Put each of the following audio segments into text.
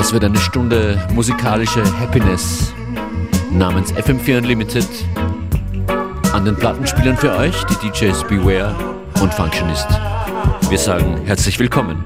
Das wird eine Stunde musikalische Happiness namens FM4 Unlimited. An den Plattenspielern für euch die DJs Beware und Functionist. Wir sagen herzlich willkommen.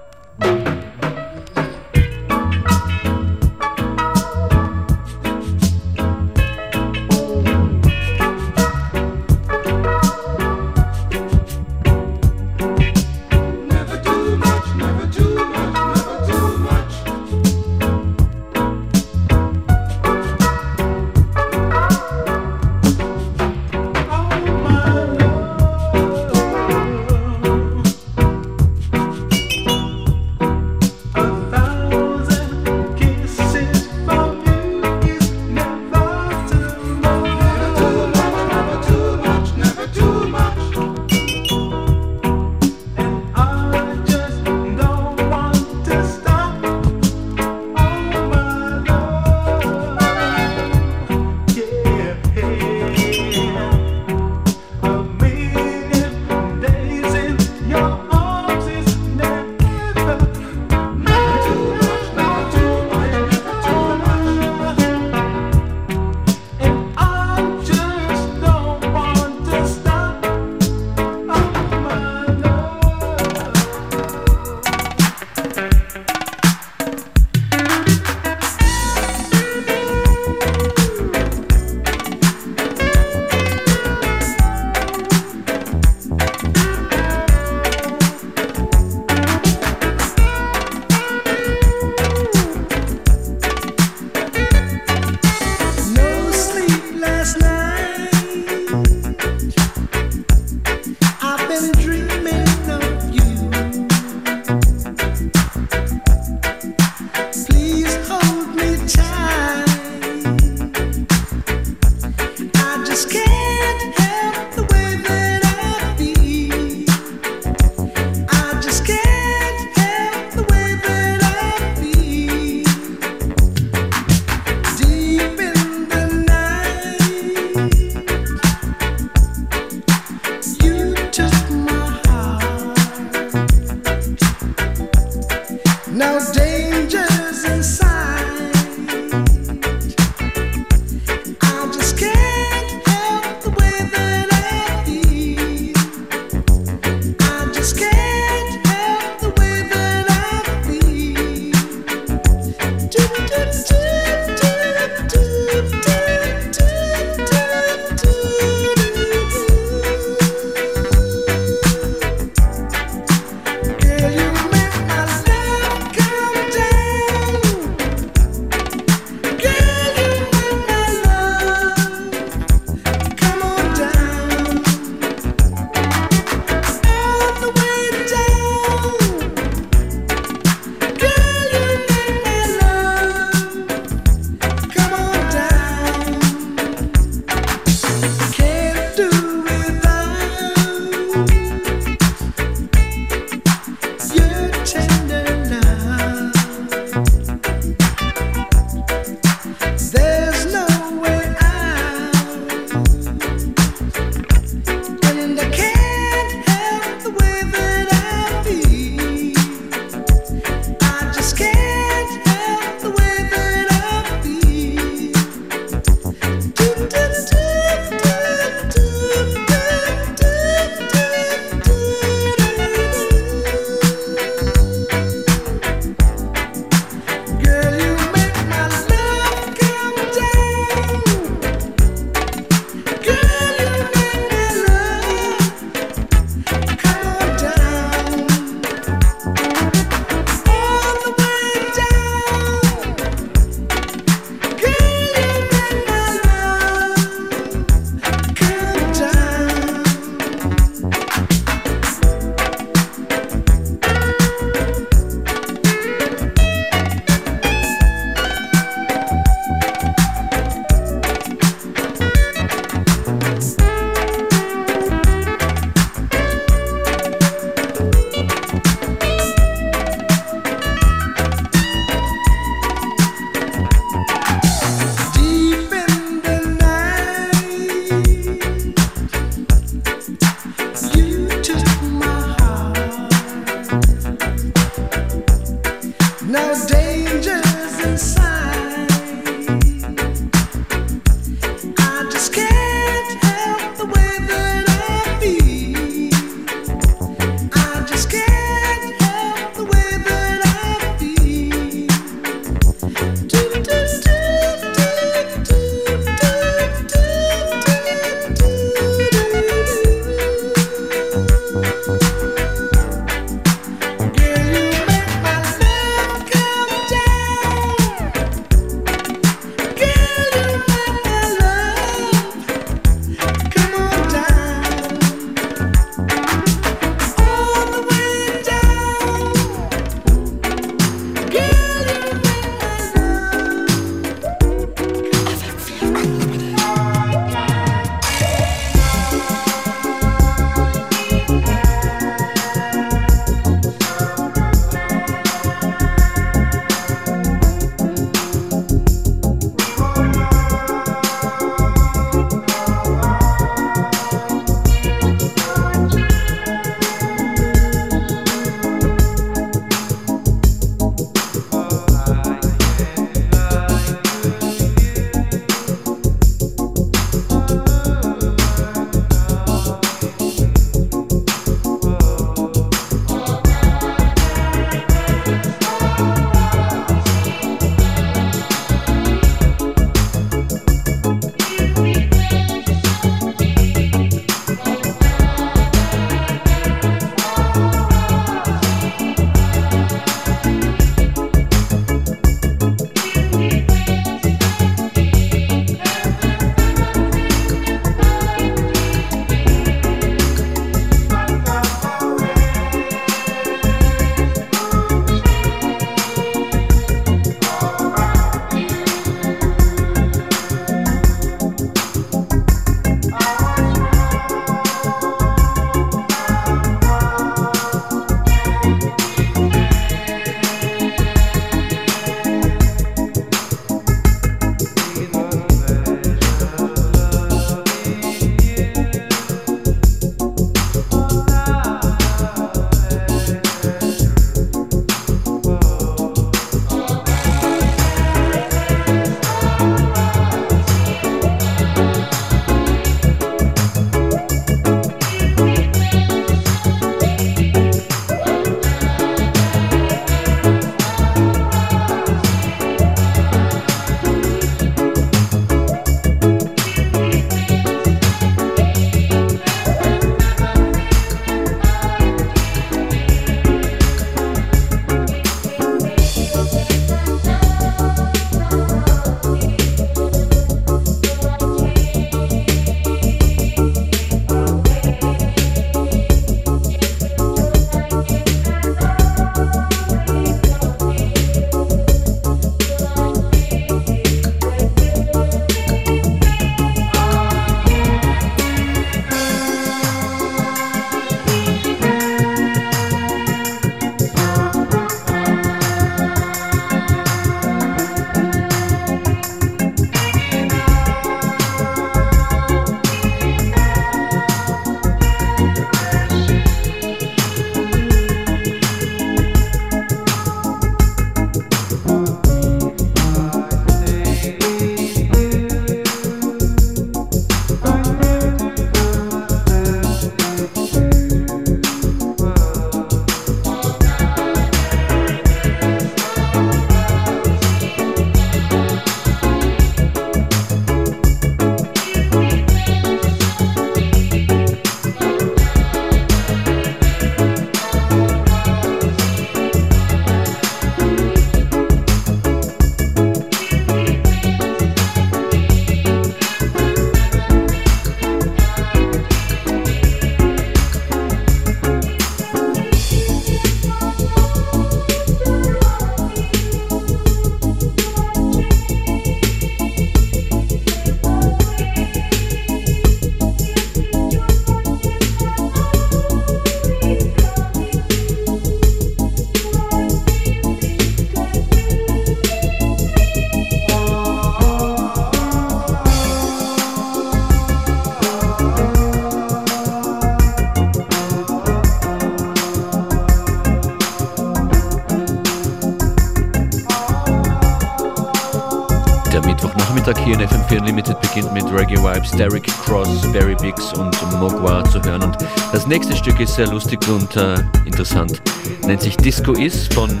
Sonntag hier in FM4 Unlimited beginnt mit Reggae Vibes, Derek Cross, Barry Biggs und Mogwa zu hören. Und das nächste Stück ist sehr lustig und äh, interessant. Nennt sich Disco Is von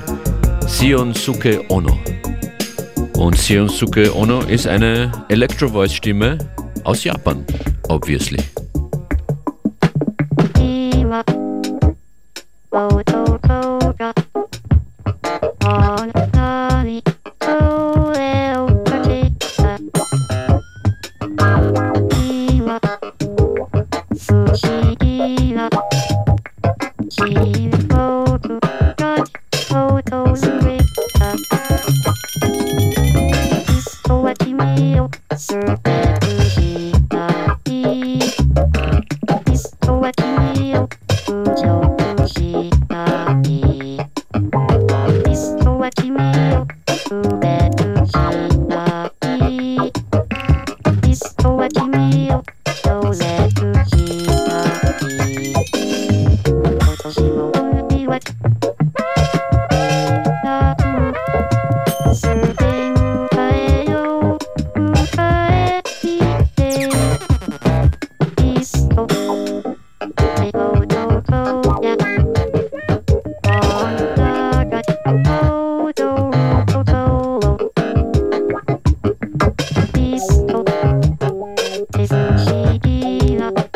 Sionsuke Ono. Und Sionsuke Ono ist eine Electro-Voice-Stimme aus Japan, obviously. Turn CD は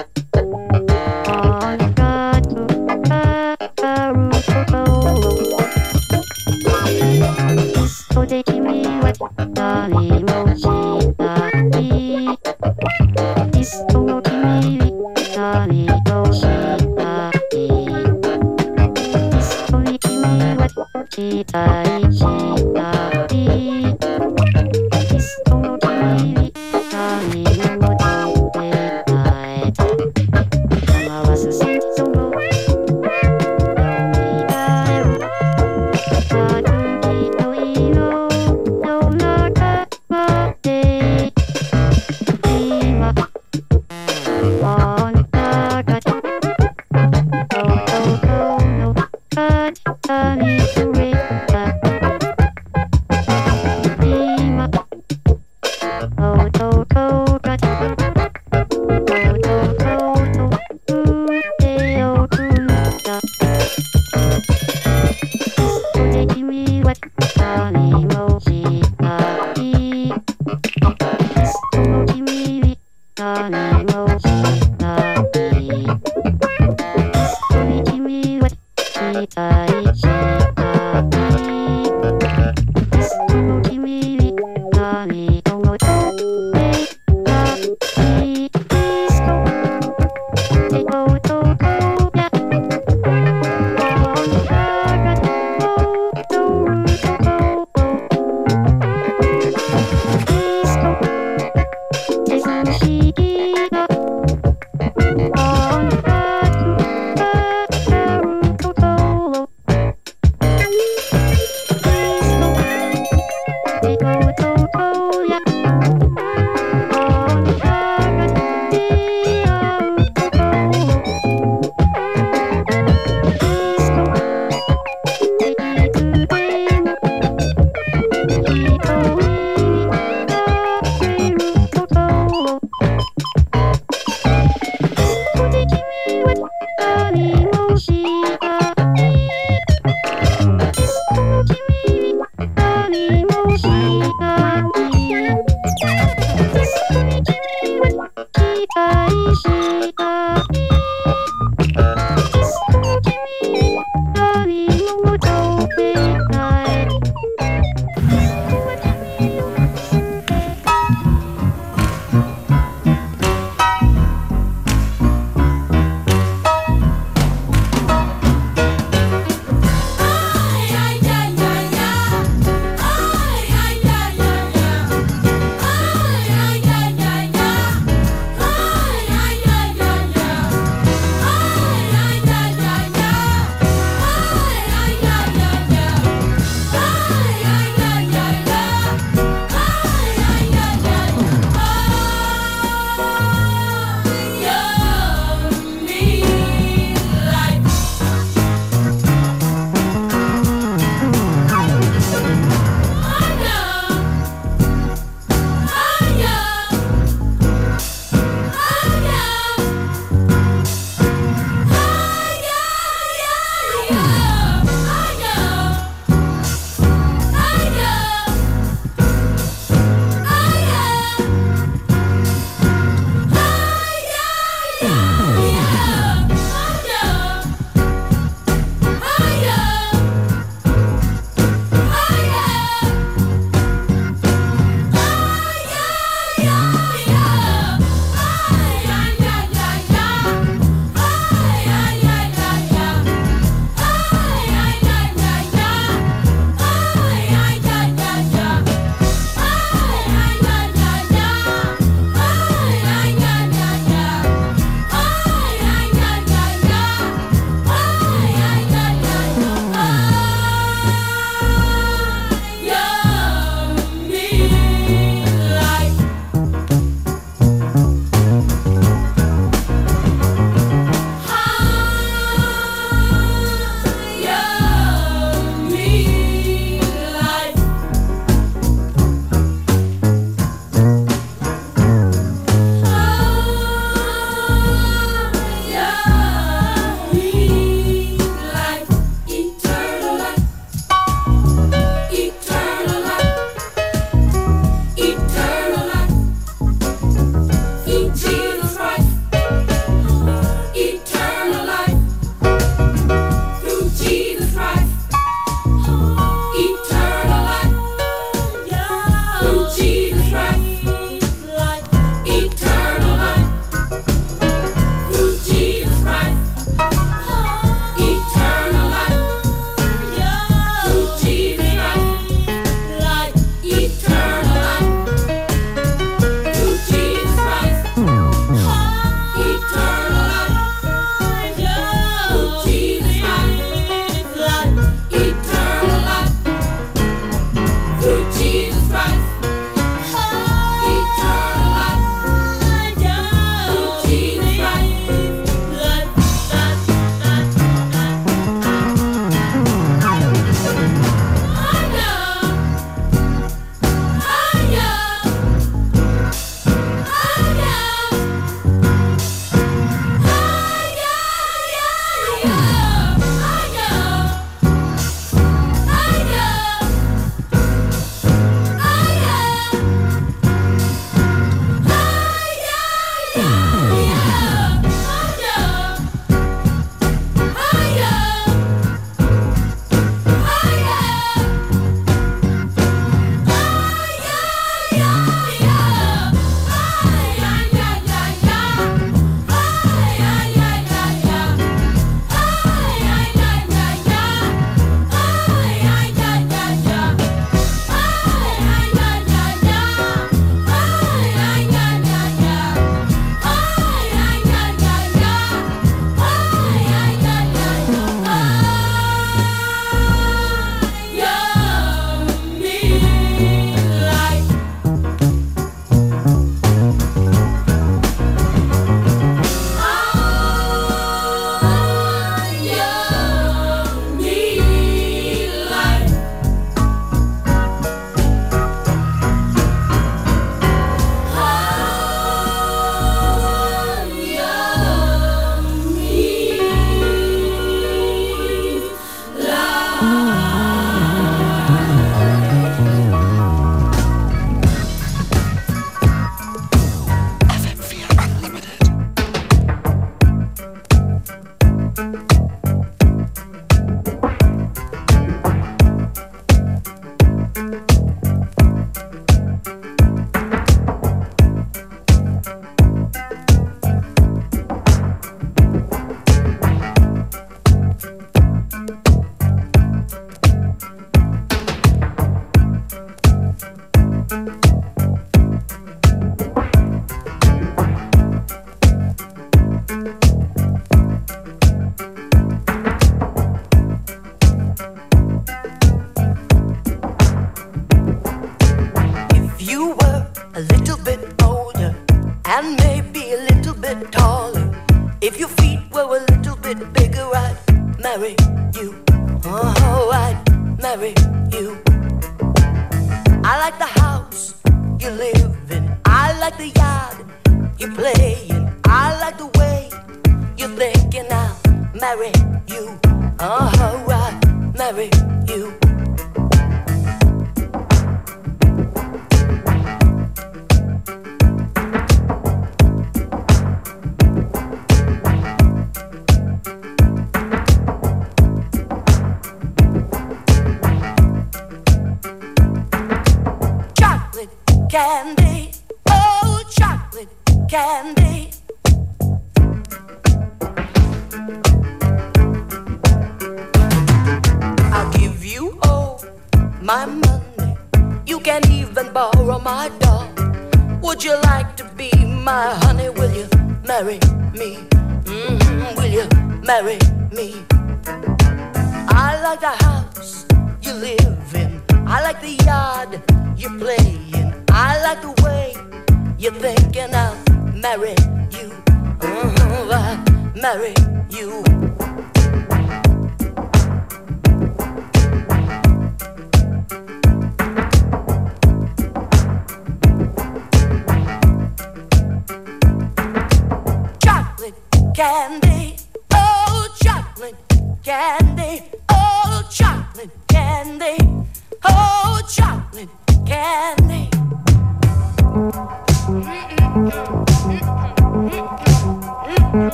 Larry.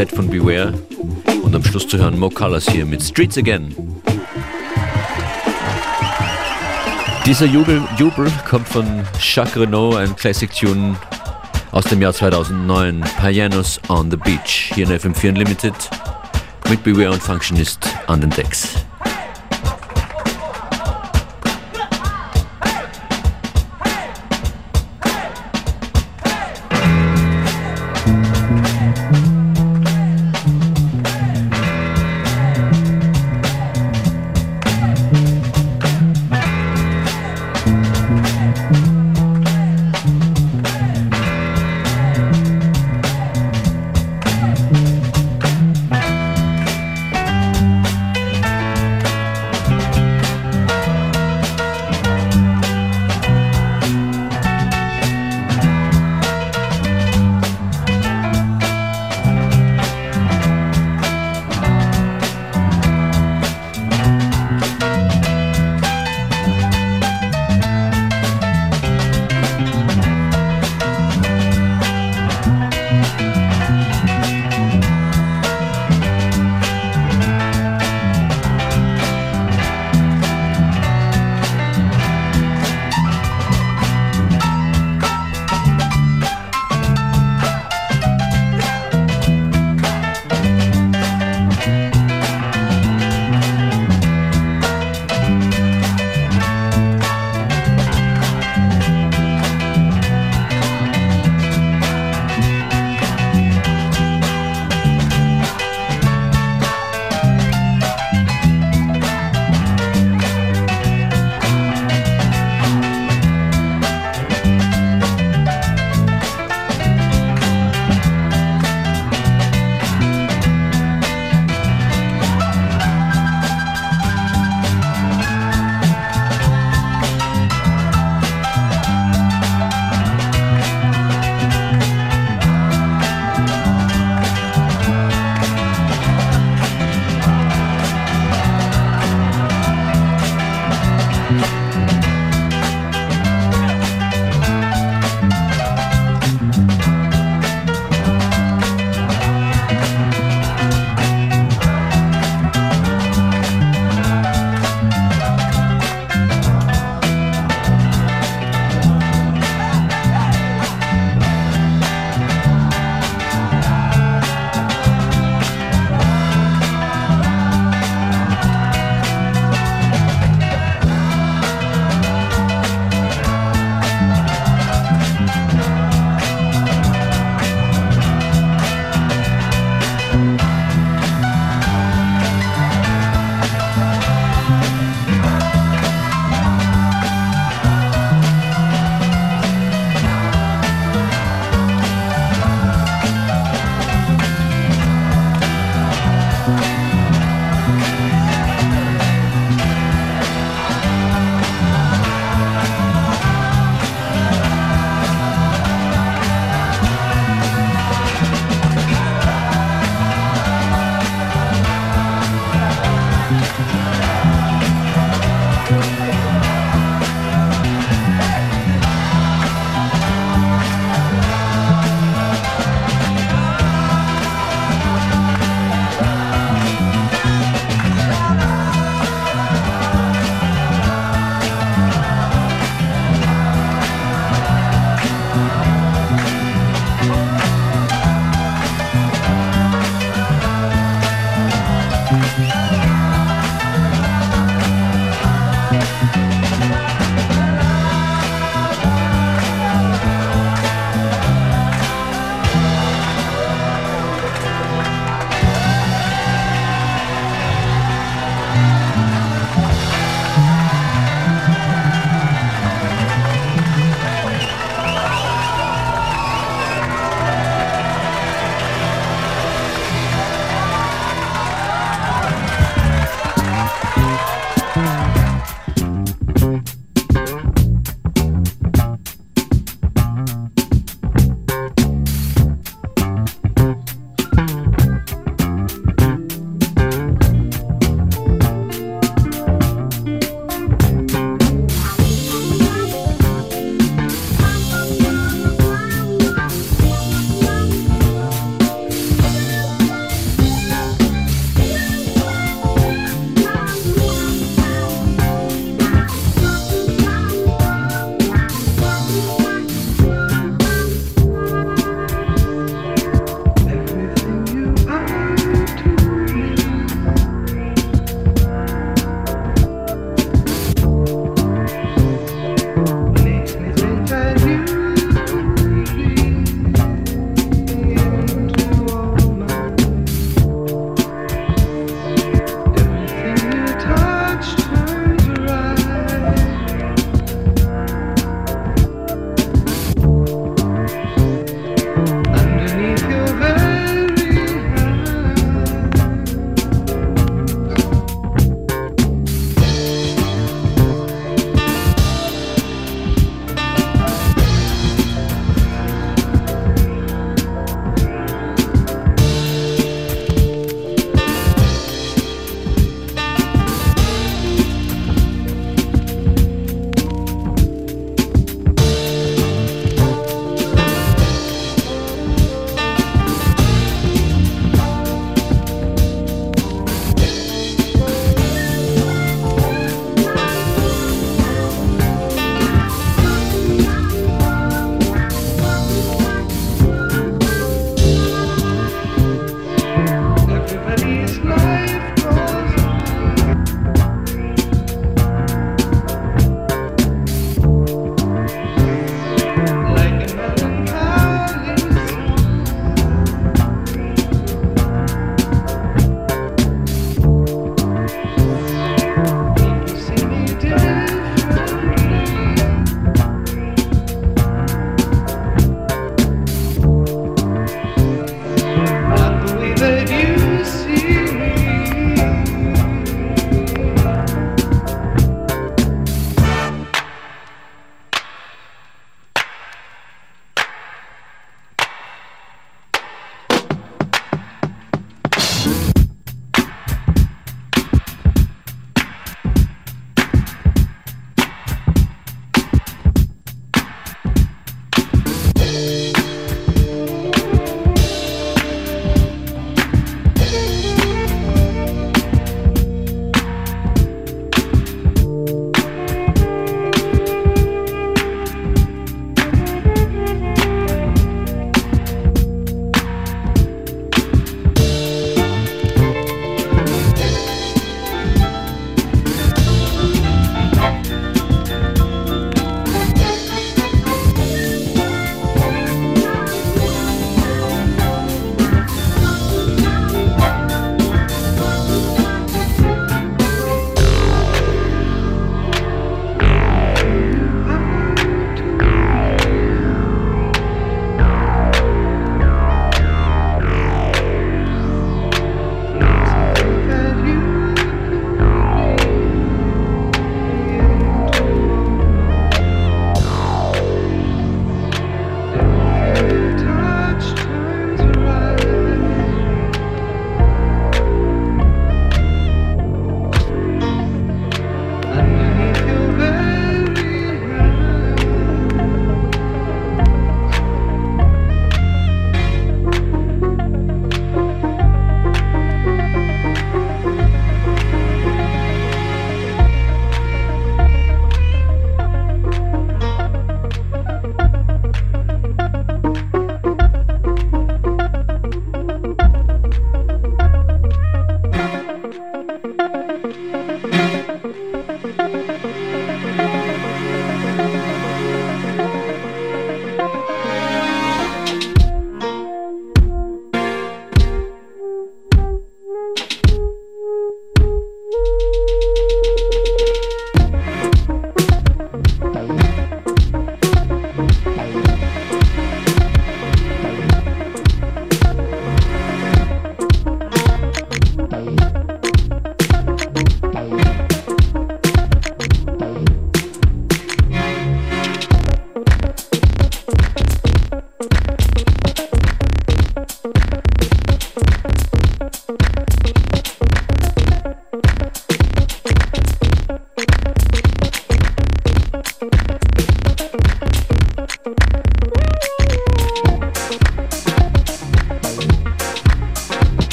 Set von Beware und am Schluss zu hören Mo Colors hier mit Streets Again. Dieser Jubel, Jubel kommt von Jacques Renault, ein Classic Tune aus dem Jahr 2009, Pianos on the Beach, hier in FM4 Unlimited mit Beware und Functionist an den Decks.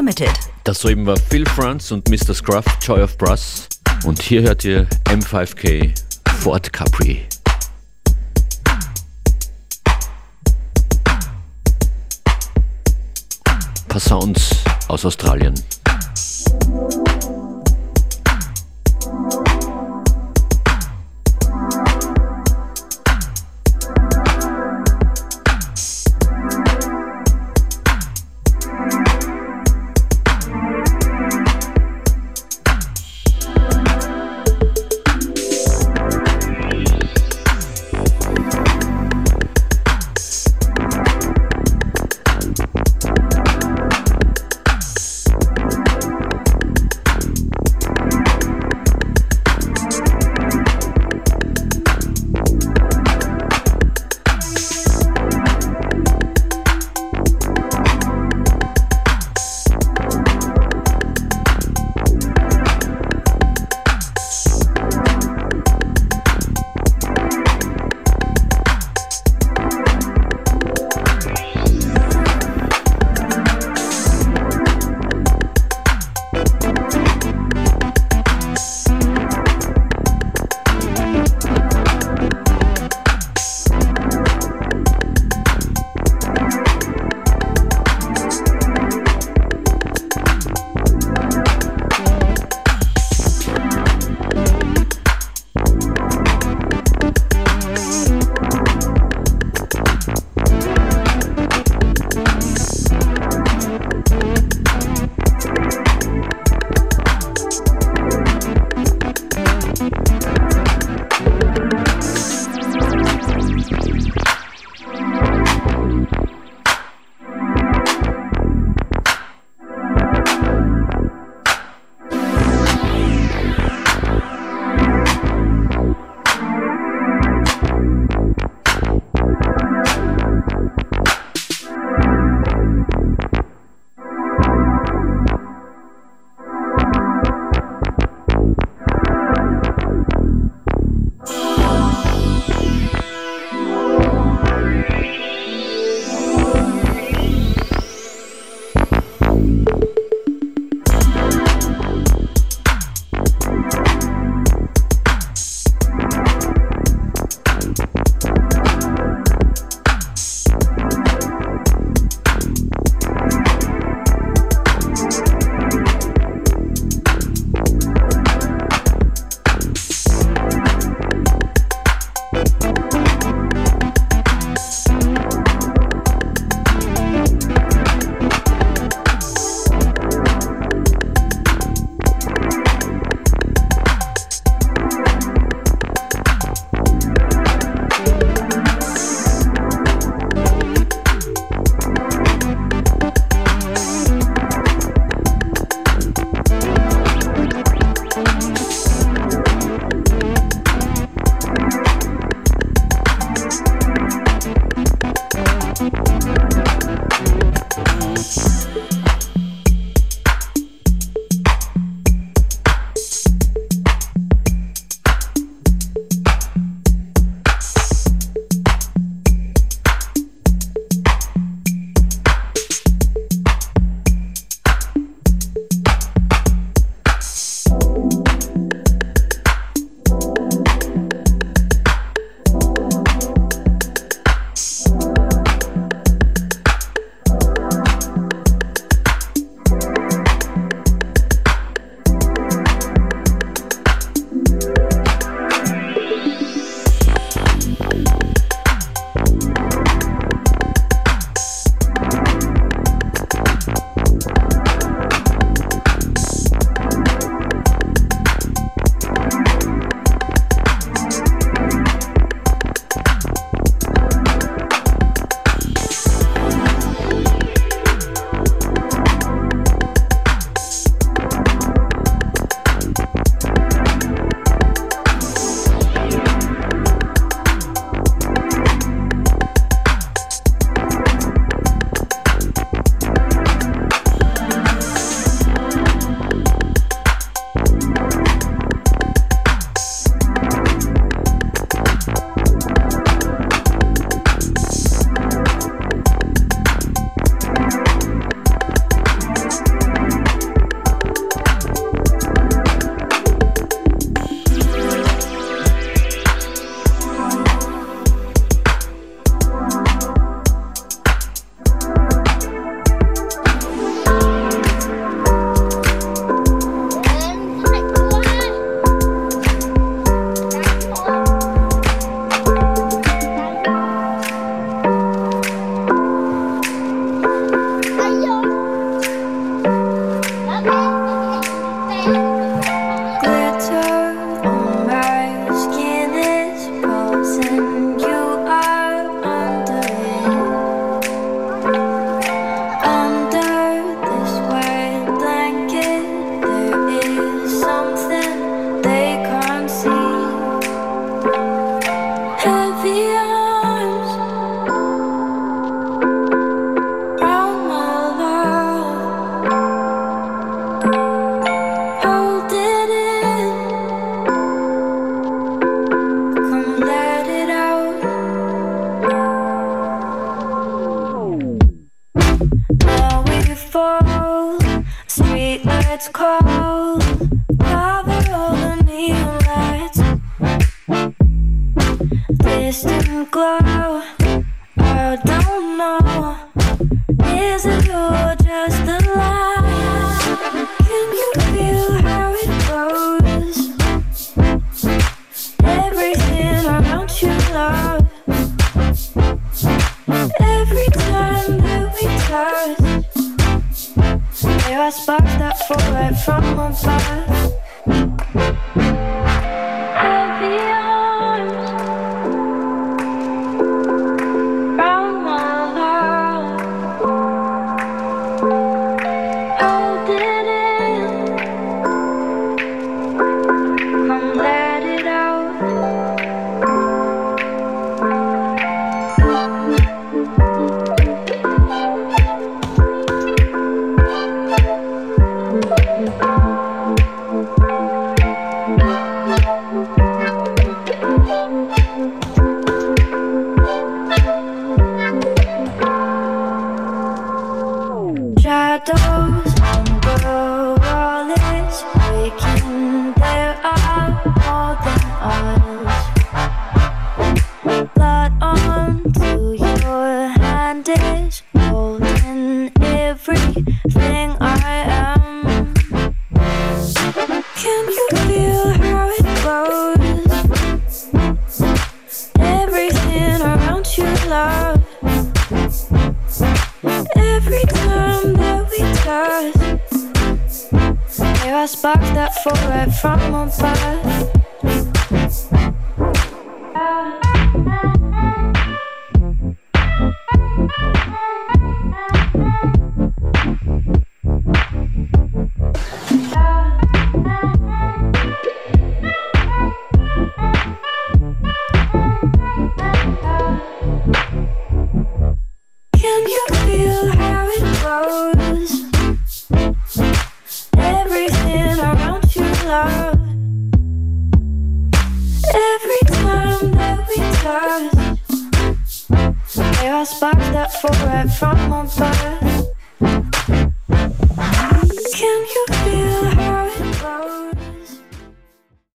Unlimited. Das soeben war Phil Franz und Mr. Scruff, Joy of Brass. Und hier hört ihr M5K, Fort Capri. Paar Sounds aus Australien.